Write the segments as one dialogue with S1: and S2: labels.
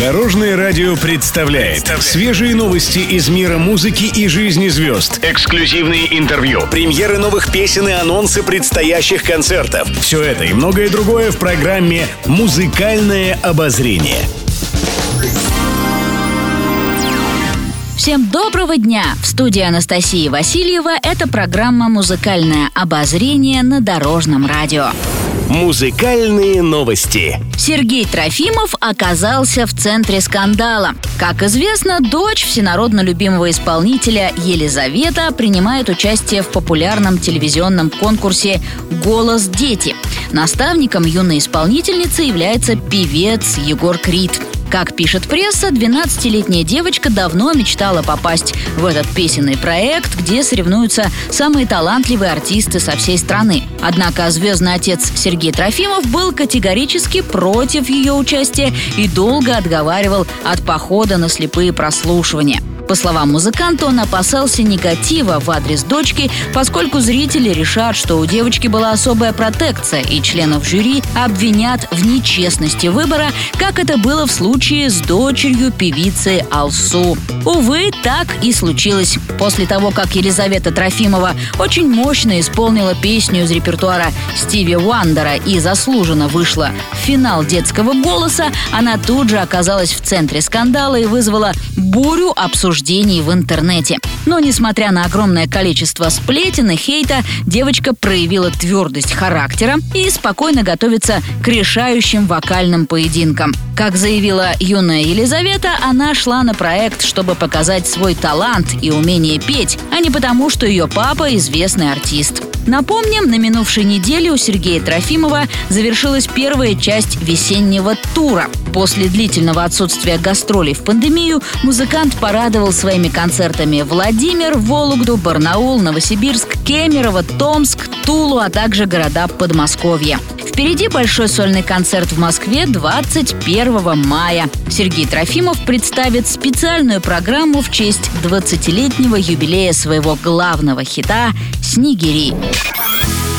S1: Дорожное радио представляет свежие новости из мира музыки и жизни звезд. Эксклюзивные интервью, премьеры новых песен и анонсы предстоящих концертов. Все это и многое другое в программе «Музыкальное обозрение».
S2: Всем доброго дня! В студии Анастасии Васильева это программа «Музыкальное обозрение» на Дорожном радио.
S1: Музыкальные новости.
S2: Сергей Трофимов оказался в центре скандала. Как известно, дочь всенародно любимого исполнителя Елизавета принимает участие в популярном телевизионном конкурсе «Голос дети». Наставником юной исполнительницы является певец Егор Крид. Как пишет пресса, 12-летняя девочка давно мечтала попасть в этот песенный проект, где соревнуются самые талантливые артисты со всей страны. Однако звездный отец Сергей Трофимов был категорически против ее участия и долго отговаривал от похода на слепые прослушивания. По словам музыканта, он опасался негатива в адрес дочки, поскольку зрители решат, что у девочки была особая протекция, и членов жюри обвинят в нечестности выбора, как это было в случае с дочерью певицы Алсу. Увы, так и случилось. После того, как Елизавета Трофимова очень мощно исполнила песню из репертуара Стиви Уандера и заслуженно вышла в финал детского голоса, она тут же оказалась в центре скандала и вызвала бурю обсуждений обсуждений в интернете. Но, несмотря на огромное количество сплетен и хейта, девочка проявила твердость характера и спокойно готовится к решающим вокальным поединкам. Как заявила юная Елизавета, она шла на проект, чтобы показать свой талант и умение петь, а не потому, что ее папа известный артист. Напомним, на минувшей неделе у Сергея Трофимова завершилась первая часть весеннего тура. После длительного отсутствия гастролей в пандемию музыкант порадовал своими концертами Владимир, Вологду, Барнаул, Новосибирск, Кемерово, Томск, Тулу, а также города Подмосковья. Впереди большой сольный концерт в Москве 21 мая. Сергей Трофимов представит специальную программу в честь 20-летнего юбилея своего главного хита «Снегири».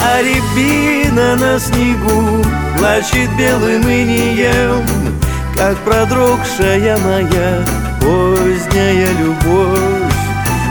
S3: А рябина на снегу плачет белым инием, Как продрогшая моя поздняя любовь.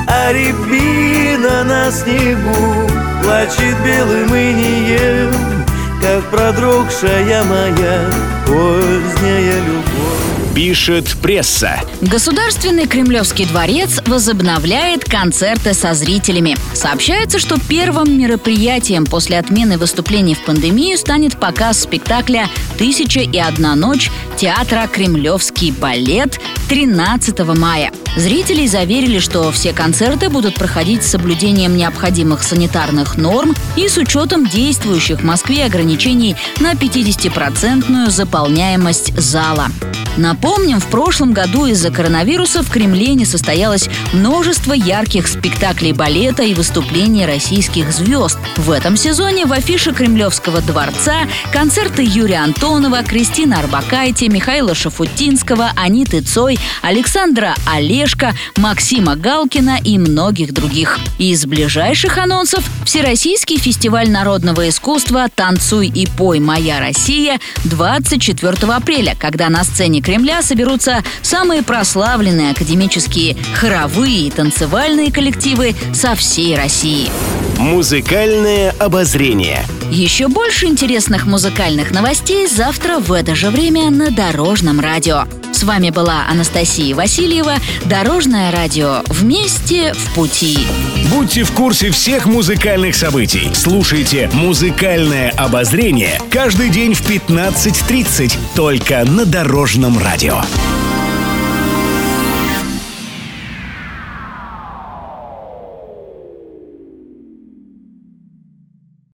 S3: А рябина на снегу плачет белым инием, как продрогшая моя поздняя любовь.
S1: Пишет пресса.
S2: Государственный Кремлевский дворец возобновляет концерты со зрителями. Сообщается, что первым мероприятием после отмены выступлений в пандемию станет показ спектакля «Тысяча и одна ночь» театра «Кремлевский балет» 13 мая. Зрителей заверили, что все концерты будут проходить с соблюдением необходимых санитарных норм и с учетом действующих в Москве ограничений на 50-процентную заполняемость зала. Напомним, в прошлом году из-за коронавируса в Кремле не состоялось множество ярких спектаклей балета и выступлений российских звезд. В этом сезоне в афише Кремлевского дворца концерты Юрия Антонова, Кристины Арбакайте, Михаила Шафутинского, Аниты Цой, Александра Олешко, Максима Галкина и многих других. Из ближайших анонсов Всероссийский фестиваль народного искусства «Танцуй и пой, моя Россия» 24 апреля, когда на сцене Кремля соберутся самые прославленные академические хоровые и танцевальные коллективы со всей России.
S1: Музыкальное обозрение.
S2: Еще больше интересных музыкальных новостей завтра в это же время на Дорожном радио. С вами была Анастасия Васильева. Дорожное радио. Вместе в пути.
S1: Будьте в курсе всех музыкальных событий. Слушайте «Музыкальное обозрение» каждый день в 15.30 только на Дорожном радио.